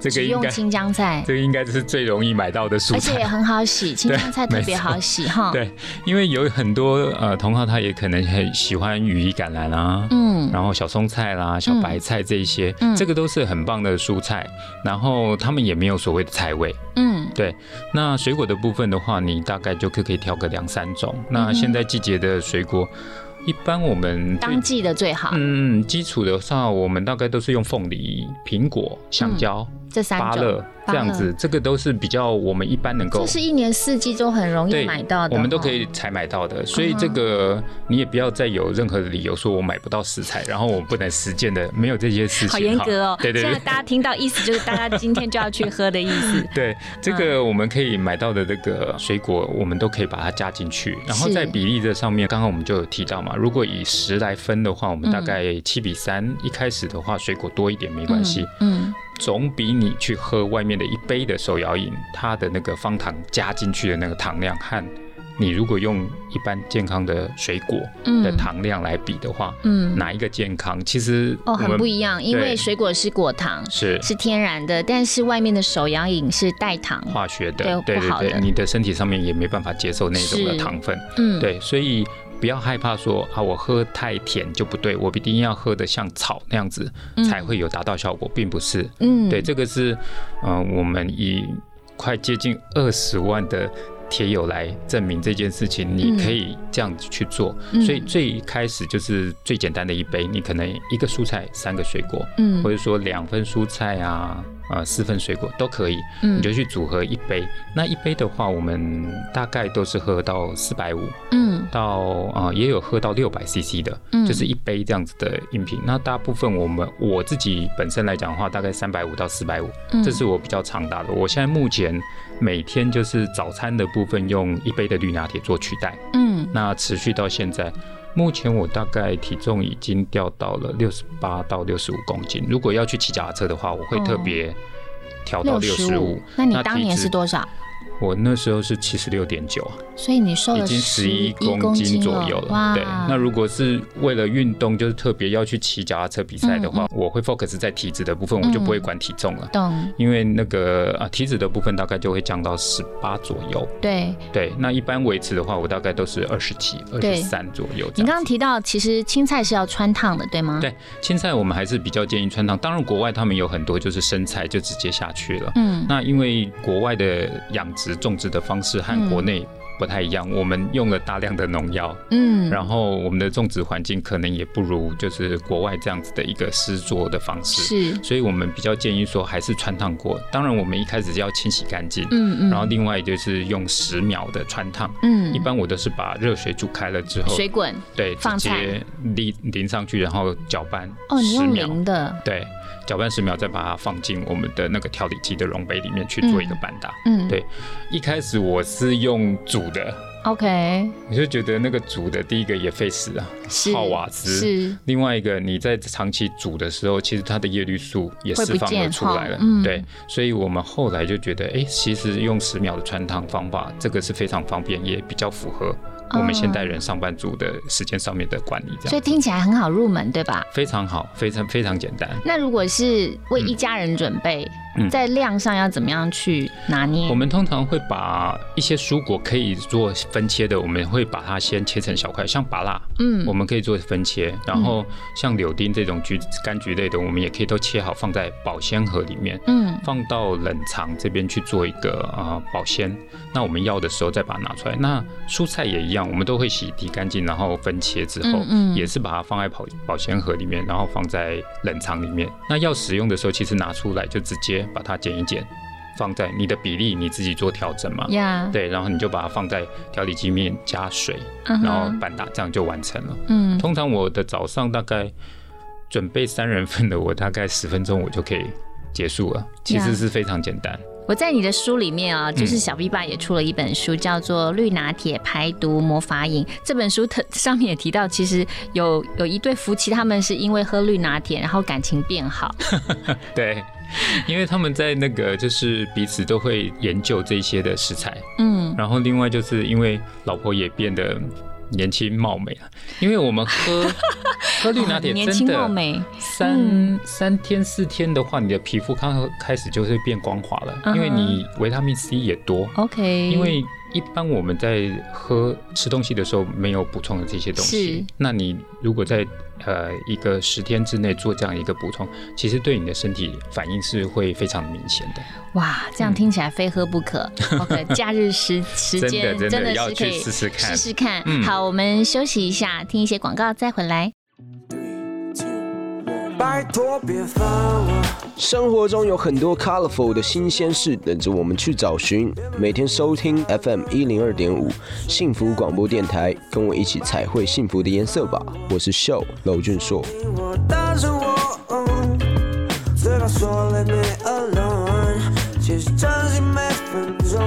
这个用青江菜，这个应该是最容易买到的蔬菜。而且也很好洗，青江菜特别好洗哈。，对，因为有很多呃同行，他也可能很喜欢羽衣甘蓝啊，嗯然后小松菜啦、小白菜这一些，嗯这个都是很棒的蔬菜。然后他们也没有所谓的菜味。嗯对，那水果的部分的话，你大概就可可以挑个两三种。那现在季节的水果，一般我们最当季的最好，嗯基础的话，我们大概都是用凤梨、苹果、香蕉、这三种芭乐这样子，这个都是比较我们一般能够这是一年四季都很容易买到的，我们都可哦以采买到的，所以这个你也不要再有任何的理由说我买不到食材，然后我不能实践的，没有这些事情。好严格哦。对对对。现在大家听到意思就是大家今天就要去喝的意思。对，这个我们可以买到的这个水果，我们都可以把它加进去。然后在比例的上面，刚刚我们就有提到嘛，如果以十来分的话，我们大概七比三。一开始的话，水果多一点没关系，嗯，总比你去喝外面的一杯的手摇饮，它的那个方糖加进去的那个糖量和你如果用一般健康的水果嗯。的糖量来比的话，嗯。哪一个健康？其实哦，很不一样，因为水果是果糖，是。是天然的，但是外面的手摇饮是代糖。化学的，对对对你的身体上面也没办法接受那种的糖分，嗯，对，所以不要害怕说啊，我喝太甜就不对，我一定要喝的像草那样子才会有达到效果，并不是。嗯，对，这个是嗯、呃我们以快接近二十万的。铁友来证明这件事情，你可以这样子去做，嗯。所以最开始就是最简单的一杯，你可能一个蔬菜三个水果，嗯。或者说两份蔬菜啊，呃四份水果都可以，嗯你就去组合一杯。那一杯的话，我们大概都是喝到四百五嗯到呃也有喝到六百 CC 的，嗯就是一杯这样子的饮品。那大部分我们我自己本身来讲的话，大概三百五到四百五，嗯这是我比较常打的。我现在目前每天就是早餐的部分用一杯的绿拿铁做取代，嗯那持续到现在。目前我大概体重已经掉到了六十八到六十五公斤。如果要去骑脚踏车的话，我会特别调到六十五。那你当年是多少？我那时候是七十六点九，所以你瘦了已经十一11公斤斤左右了。对，那如果是为了运动，就是特别要去骑脚踏车比赛的嗯话，我会 focus 在体脂的部分，我就不会管体重了。懂因为那个啊体脂的部分大概就会降到十八左右，对。对，那一般维持的话，我大概都是二十七、二十三左右。你刚刚提到，其实青菜是要穿烫的，对吗？对青菜我们还是比较建议穿烫，当然国外他们有很多就是生菜就直接下去了。嗯，那因为国外的养殖种植的方式和国内不太一样，我们用了大量的农药，嗯，然后我们的种植环境可能也不如就是国外这样子的一个施作的方式，是，所以我们比较建议说还是穿烫过。当然我们一开始就要清洗干净，嗯嗯，然后另外就是用十秒的穿烫。嗯一般我都是把热水煮开了之后，水滚对，放直接淋淋上去，然后搅拌哦，你用淋的，对，搅拌十秒，再把它放进我们的那个调理机的容杯里面去做一个拌打。嗯，对。一开始我是用煮的，，OK，我就觉得那个煮的第一个也费时啊，耗瓦斯。是，另外一个，你在长期煮的时候，其实它的叶绿素也释放了出来了。对，所以我们后来就觉得，哎、其实用十秒的穿烫方法，这个是非常方便，也比较符合我们现代人上班族的时间上面的管理，这样所以听起来很好入门，对吧？非常好，非常非常简单。那如果是为一家人准备，嗯在量上要怎么样去拿捏？我们通常会把一些蔬果可以做分切的，我们会把它先切成小块，像芭辣，嗯我们可以做分切，然后像柳丁这种橘柑橘类的，我们也可以都切好放在保鲜盒里面，嗯放到冷藏这边去做一个呃保鲜。那我们要的时候再把它拿出来。那蔬菜也一样，我们都会洗涤干净，然后分切之后，嗯嗯也是把它放在保保鲜盒里面，然后放在冷藏里面。那要使用的时候，其实拿出来就直接把它剪一剪，放在你的比例你自己做调整嘛。呀，对，然后你就把它放在调理机面加水，然后拌打，这样就完成了。嗯通常我的早上大概准备三人份的，我大概十分钟我就可以结束了，其实是非常简单。我在你的书里面啊，嗯就是小 B 爸也出了一本书，叫做《绿拿铁排毒魔法饮》。这本书特上面也提到，其实有有一对夫妻，他们是因为喝绿拿铁，然后感情变好。对，因为他们在那个就是彼此都会研究这些的食材，嗯，然后另外就是因为老婆也变得年轻貌美了，因为我们喝 喝绿拿铁真的三、嗯。三天四天的话，你的皮肤刚开始就会变光滑了，嗯因为你维他命 C 也多。OK，因为一般我们在喝吃东西的时候没有补充的这些东是。西，那你如果在呃一个十天之内做这样一个补充，其实对你的身体反应是会非常明显的。哇，这样听起来非喝不可。OK，假日时时真间的真的要去是可以试试看试试看。嗯好，我们休息一下，听一些广告再回来。拜托别烦我。生活中有很多 colorful 的新鲜事等着我们去找寻。每天收听 FM 一零二点五幸福广播电台，跟我一起彩绘幸福的颜色吧。我是秀娄俊硕。我单身我，嗯嘴巴说 Let me alone，其实真心每分钟。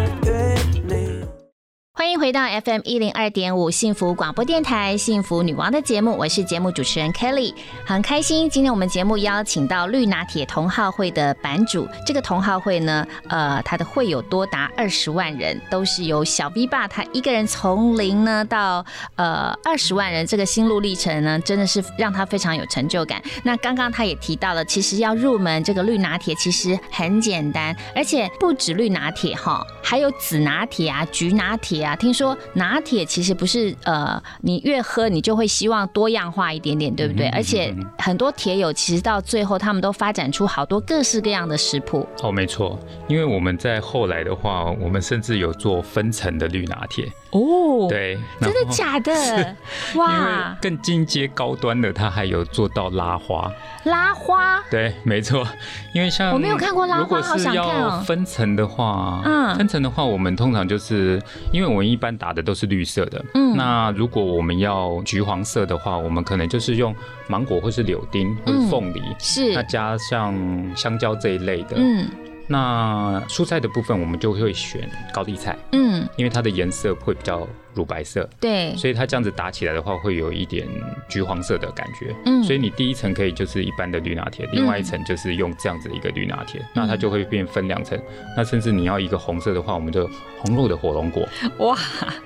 欢迎回到 FM 一零二点五幸福广播电台幸福女王的节目，我是节目主持人 Kelly，很开心今天我们节目邀请到绿拿铁同好会的版主。这个同好会呢，呃，他的会有多达二十万人，都是由小 V 爸他一个人从零呢到呃二十万人，这个心路历程呢，真的是让他非常有成就感。那刚刚他也提到了，其实要入门这个绿拿铁其实很简单，而且不止绿拿铁哈，还有紫拿铁啊、橘拿铁啊。听说拿铁其实不是呃，你越喝你就会希望多样化一点点，对不对？嗯而且很多铁友其实到最后他们都发展出好多各式各样的食谱。哦，没错，因为我们在后来的话，我们甚至有做分层的绿拿铁，哦，，对，真的假的？哇，更进阶高端的，它还有做到拉花。拉花对，没错，因为像我没有看过拉花好是想看哦要分层的话，嗯分层的话，我们通常就是因为我们一般打的都是绿色的，嗯。那如果我们要橘黄色的话，我们可能就是用芒果或是柳丁或是嗯。凤梨，是。那加上香蕉这一类的，嗯那蔬菜的部分我们就会选高丽菜，嗯，因为它的颜色会比较乳白色，对，所以它这样子打起来的话，会有一点橘黄色的感觉。嗯。所以你第一层可以就是一般的绿拿铁，另外一层就是用这样子的一个绿拿铁，那它就会变分两层。那甚至你要一个红色的话，我们就红肉的火龙果，哇。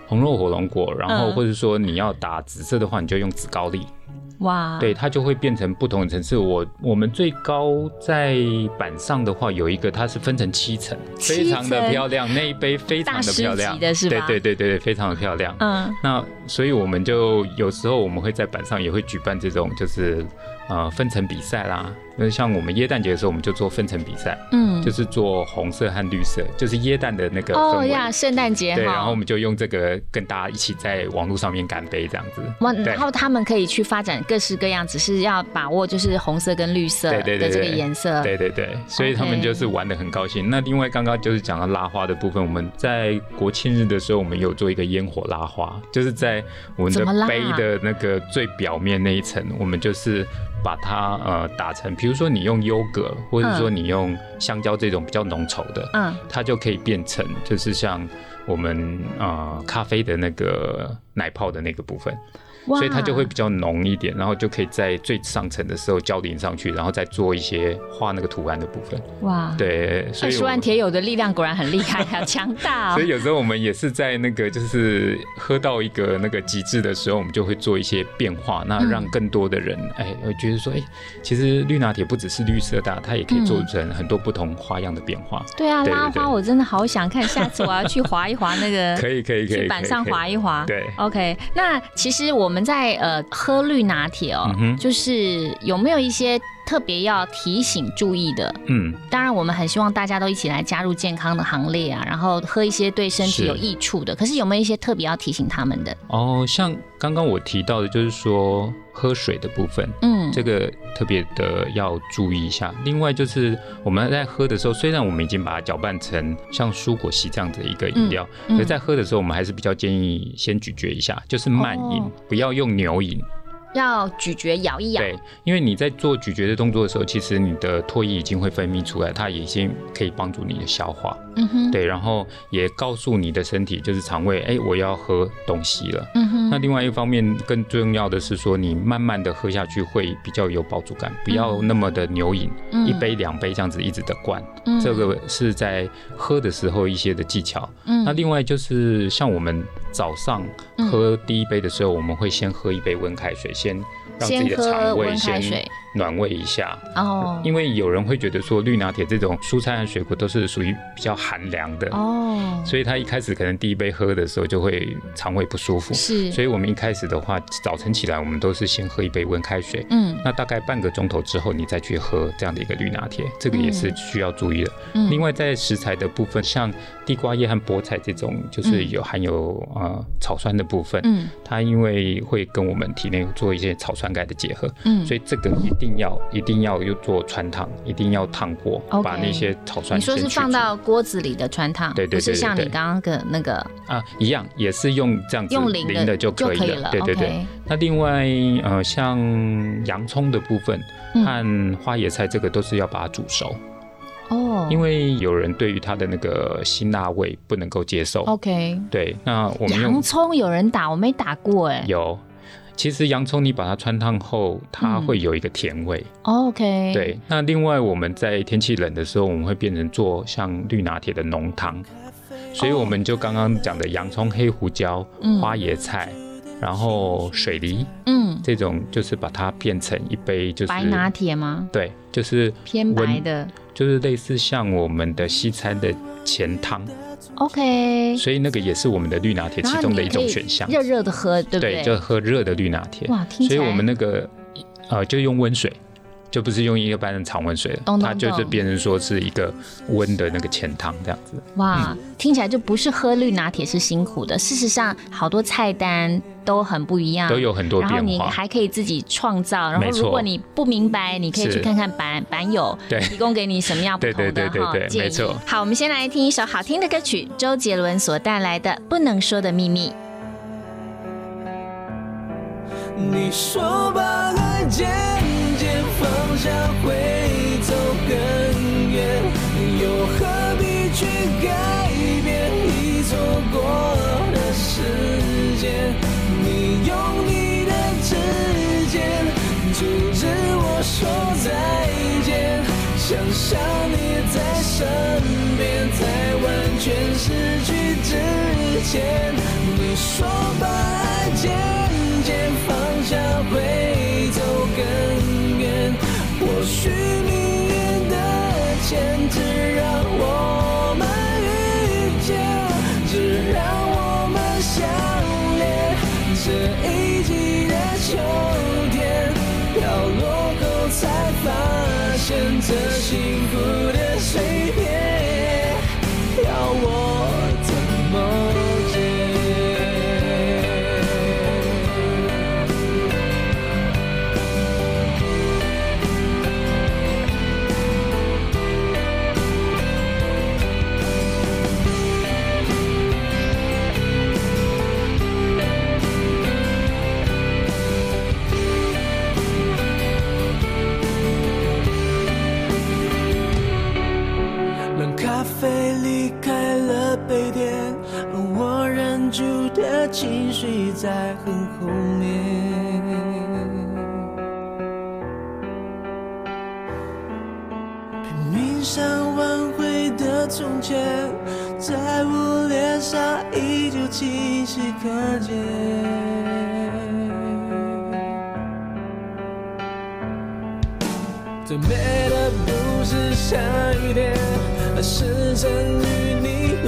红肉火龙果，然后嗯。或者说你要打紫色的话，你就用紫高丽，哇，对，它就会变成不同的层次。我我们最高在板上的话，有一个它是分成七层，非常的漂亮，那一杯非常的漂亮，大师级的是吧对对对对，非常的漂亮。嗯那所以我们就有时候我们会在板上也会举办这种就是呃分层比赛啦，那像我们耶诞节的时候，我们就做分层比赛，嗯，就是做红色和绿色，就是耶诞的那个氛围。哦呀，圣诞节对，然后我们就用这个跟大家一起在网络上面干杯这样子。哇，然后他们可以去发展各式各样，只是要把握就是红色跟绿色的这个颜色。对对对，所以他们就是玩的很高兴。那另外刚刚就是讲到拉花的部分，我们在国庆日的时候，我们有做一个烟火拉花，就是在我们的杯的那个最表面那一层，我们就是把它呃打成，比如说你用优格，或者说你用香蕉这种比较浓稠的，嗯，它就可以变成就是像我们呃咖啡的那个奶泡的那个部分。所以它就会比较浓一点，然后就可以在最上层的时候浇淋上去，然后再做一些画那个图案的部分。哇，对，二十万铁友的力量果然很厉害，好 强大哦。所以有时候我们也是在那个就是喝到一个那个极致的时候，我们就会做一些变化，那嗯让更多的人哎会觉得说，哎，其实绿拿铁不只是绿色的啊，它也可以做成很多不同花样的变化。对啊，拉花我真的好想看，下次我要去划一划那个，可以可以可以去板上划一划。对 OK，那其实我们在呃喝绿拿铁哦，嗯就是有没有一些特别要提醒注意的？嗯，当然，我们很希望大家都一起来加入健康的行列啊，然后喝一些对身体有益处的。可是有没有一些特别要提醒他们的？哦，像刚刚我提到的，就是说喝水的部分，嗯，这个特别的要注意一下。另外就是我们在喝的时候，虽然我们已经把它搅拌成像蔬果昔这样子的一个饮料，嗯嗯可是在喝的时候，我们还是比较建议先咀嚼一下，就是慢饮，哦不要用牛饮。要咀嚼咬一咬。对，因为你在做咀嚼的动作的时候，其实你的唾液已经会分泌出来，它已经可以帮助你的消化。嗯哼，对，然后也告诉你的身体，就是肠胃，哎，我要喝东西了。嗯哼，那另外一方面，更重要的是说，你慢慢的喝下去会比较有饱足感，不要那么的牛饮，嗯一杯两杯这样子一直的灌。嗯这个是在喝的时候一些的技巧。嗯那另外就是像我们早上喝第一杯的时候，我们会先喝一杯温开水，先让自己的肠胃温开先水暖胃一下。哦。因为有人会觉得说绿拿铁这种蔬菜和水果都是属于比较寒凉的，哦，所以他一开始可能第一杯喝的时候就会肠胃不舒服。是，所以我们一开始的话，早晨起来我们都是先喝一杯温开水。嗯。那大概半个钟头之后，你再去喝这样的一个绿拿铁，这个也是需要注意的。嗯。另外，在食材的部分，像地瓜叶和菠菜这种，就是有含有呃草酸的部分，嗯。它因为会跟我们体内做一些草酸钙的结合，嗯。所以这个一定要一定要又做穿烫，一定要烫过把那些草酸你说是放到锅子里的穿烫，对对对不是像你刚刚的那个啊，一样也是用这样子用淋的的就可以了。以了对对对。那另外呃，像洋葱的部分嗯和花椰菜，这个都是要把它煮熟，哦，因为有人对于它的那个辛辣味不能够接受。OK 对，那我们洋葱有人打，我没打过哎。有。其实洋葱你把它穿烫后，它会有一个甜味。OK，，对，那另外我们在天气冷的时候，我们会变成做像绿拿铁的浓汤，所以我们就刚刚讲的洋葱、黑胡椒、嗯花椰菜，然后水梨嗯，这种，就是把它变成一杯就是白拿铁吗？对，就是偏白，的。就是类似像我们的西餐的前汤，OK，所以那个也是我们的绿拿铁其中的一种选项。热热的喝，对不对？就喝热的绿拿铁。哇听所以我们那个呃，就用温水，就不是用一般的常温水了，懂懂它就是懂变成说是一个温的那个浅汤这样子。哇，听起来就不是喝绿拿铁是辛苦的。事实上，好多菜单都很不一样，都有很多然后你变化还可以自己创造。然后如果你不明白，你可以去看看版版友对提供给你什么样不同的对对对对哈建议对没错。好，我们先来听一首好听的歌曲，周杰伦所带来的《不能说的秘密》。你说把爱渐想会走更远，又何必去改变已错过的时间？你用你的指尖阻止我说再见，想象你在身边，在完全失去之前，你说把爱。或许命运的牵制让我们遇见，只让我们相恋。这一季的秋天，飘落后才发现这幸福的的情绪在很后面。拼命想挽回的从前，在我脸上依旧清晰可见。最美的不是下雨天，而是曾与你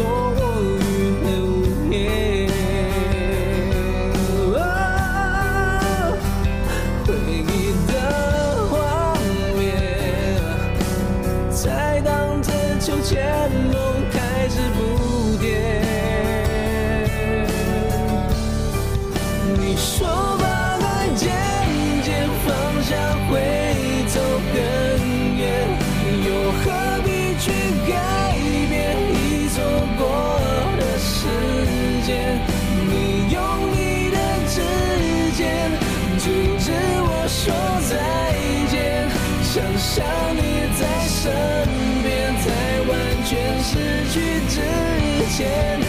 之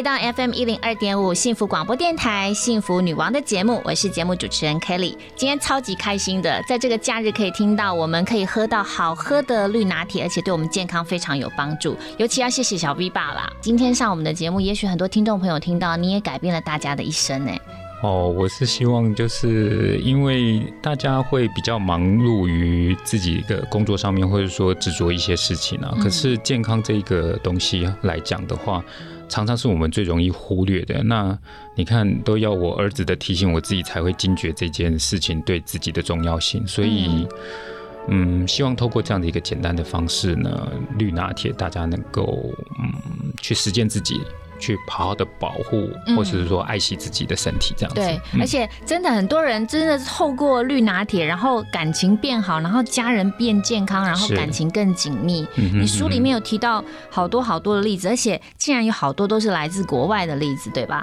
回到 FM 一零二点五幸福广播电台幸福女王的节目，我是节目主持人 Kelly。今天超级开心的，在这个假日可以听到我们可以喝到好喝的绿拿铁，而且对我们健康非常有帮助。尤其要谢谢小 V 爸啦，今天上我们的节目，也许很多听众朋友听到，你也改变了大家的一生呢。哦，我是希望就是因为大家会比较忙碌于自己的工作上面，或者说执着一些事情啊。可是健康这个东西来讲的话，常常是我们最容易忽略的。那你看，都要我儿子的提醒，我自己才会惊觉这件事情对自己的重要性。所以，嗯，希望透过这样的一个简单的方式呢，绿拿铁大家能够嗯去实践自己。去好好的保护，嗯或者是说爱惜自己的身体，这样子。对，嗯而且真的很多人真的是透过绿拿铁，然后感情变好，然后家人变健康，然后感情更紧密。嗯哼你书里面有提到好多好多的例子，而且竟然有好多都是来自国外的例子，对吧？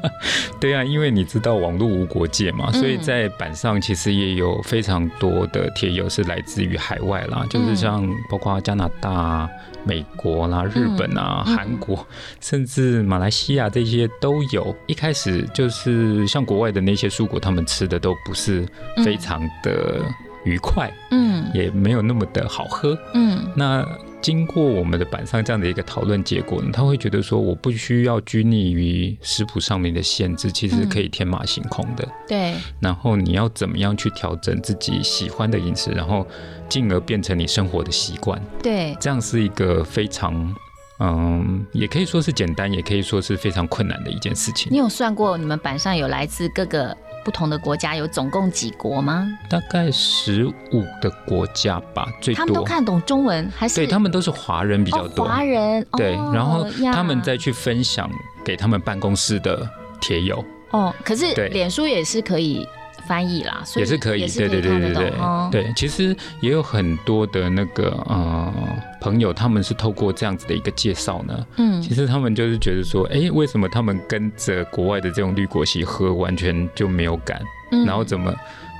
对啊，因为你知道网络无国界嘛，嗯所以在板上其实也有非常多的铁友是来自于海外啦，就是像包括加拿大、美国啦、日本啊、嗯。韩国，甚至马来西亚这些都有。一开始就是像国外的那些蔬果，他们吃的都不是非常的愉快，嗯。也没有那么的好喝。嗯。那经过我们的板上这样的一个讨论结果呢，他会觉得说，我不需要拘泥于食谱上面的限制，其实可以天马行空的。对，然后你要怎么样去调整自己喜欢的饮食，然后进而变成你生活的习惯，对，这样是一个非常。嗯，也可以说是简单，也可以说是非常困难的一件事情你。有算过你们板上有来自各个不同的国家，有总共几国吗？大概十五个国家吧，最他们都多。看懂中文还是？对他们都是华人比较多，哦、华人。对，哦然后他们再去分享给他们办公室的铁友，哦，可是脸书也是可以翻译啦，所以也是可以，对对对对对哦对。其实也有很多的那个呃朋友，他们是透过这样子的一个介绍呢，嗯其实他们就是觉得说，哎，为什么他们跟着国外的这种绿果昔喝，完全就没有感？嗯然后怎么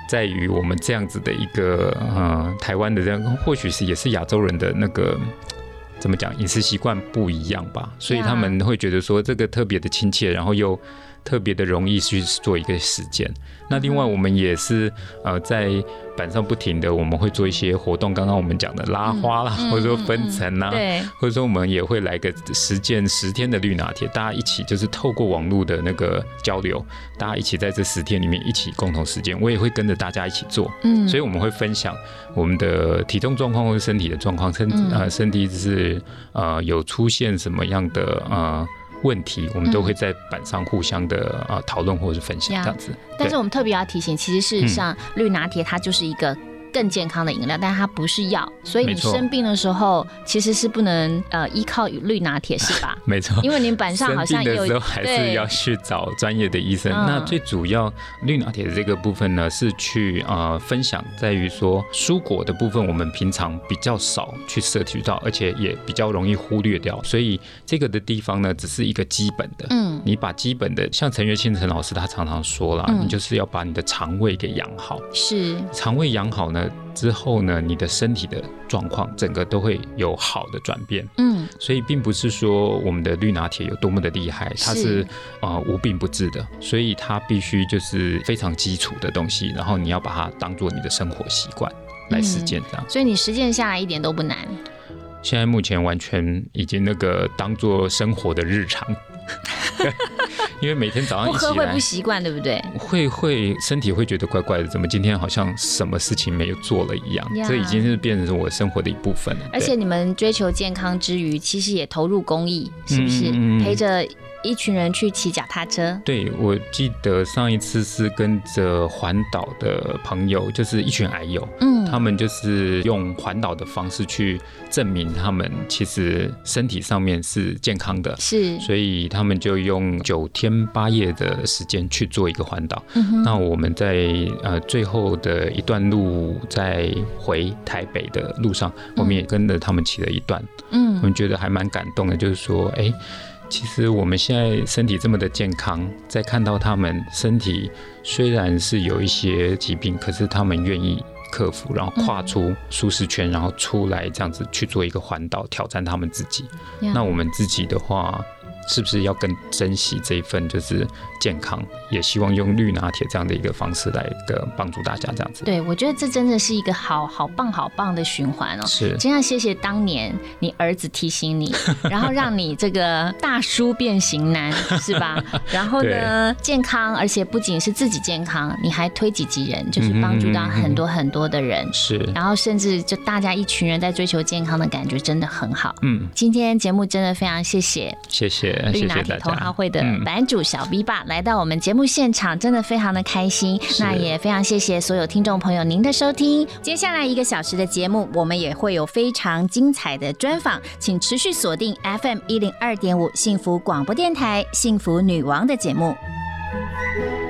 在于我们这样子的一个呃台湾的这样，或许是也是亚洲人的那个。怎么讲？饮食习惯不一样吧，所以他们会觉得说这个特别的亲切，然后又特别的容易去做一个实践。那另外，我们也是呃在板上不停的，我们会做一些活动。刚刚我们讲的拉花啦，嗯或者说分层啊，对，或者说我们也会来个实践十天的绿拿铁，大家一起就是透过网络的那个交流，大家一起在这十天里面一起共同实践，我也会跟着大家一起做，嗯所以我们会分享我们的体重状况或者身体的状况，身嗯呃身体是呃有出现什么样的呃。问题，我们都会在板上互相的啊讨论或者是分享这样子。但是我们特别要提醒，其实事实上绿拿铁它就是一个。更健康的饮料，但是它不是药，所以你生病的时候其实是不能呃依靠绿拿铁，是吧？没错，因为你板上好像有的时候还是要去找专业的医生。嗯那最主要绿拿铁的这个部分呢，是去呃分享在于说蔬果的部分，我们平常比较少去摄取到，而且也比较容易忽略掉。所以这个的地方呢，只是一个基本的。嗯你把基本的，像陈月清陈老师他常常说了，嗯你就是要把你的肠胃给养好。是肠胃养好呢之后呢，你的身体的状况整个都会有好的转变。嗯所以并不是说我们的绿拿铁有多么的厉害，它是是呃无病不治的，所以它必须就是非常基础的东西，然后你要把它当做你的生活习惯来实践这样。所以你实践下来一点都不难。现在目前完全已经那个当做生活的日常，因为每天早上不喝会不。习惯，对不对？会会身体会觉得怪怪的，怎么今天好像什么事情没有做了一样呀这已经是变成我生活的一部分了。而且你们追求健康之余，其实也投入公益，是不是？嗯嗯嗯陪着一群人去骑脚踏车。对，我记得上一次是跟着环岛的朋友，就是一群矮友，嗯。他们就是用环岛的方式去证明他们其实身体上面是健康的，是，所以他们就用九天八夜的时间去做一个环岛。嗯那我们在呃最后的一段路，在回台北的路上，我们也跟着他们骑了一段，嗯。我嗯们觉得还蛮感动的，就是说，哎、其实我们现在身体这么的健康，在看到他们身体虽然是有一些疾病，可是他们愿意克服，然后跨出舒适圈，然后出来这样子去做一个环岛，挑战他们自己。呀那我们自己的话，是不是要更珍惜这一份就是健康？也希望用绿拿铁这样的一个方式来一个帮助大家这样子。对，我觉得这真的是一个好好棒好棒的循环哦。是真要谢谢当年你儿子提醒你，然后让你这个大叔变型男，是吧？然后呢，健康，而且不仅是自己健康，你还推己及人，就是帮助到很多很多的人。是，然后甚至就大家一群人在追求健康的感觉，真的很好。嗯，今天节目真的非常谢谢谢谢，绿谢谢大拿铁同好。会的嗯版主小 B 爸来到我们节目现场，真的非常的开心。那也非常谢谢所有听众朋友您的收听。接下来一个小时的节目，我们也会有非常精彩的专访，请持续锁定 FM 一零二点五幸福广播电台幸福女王的节目。「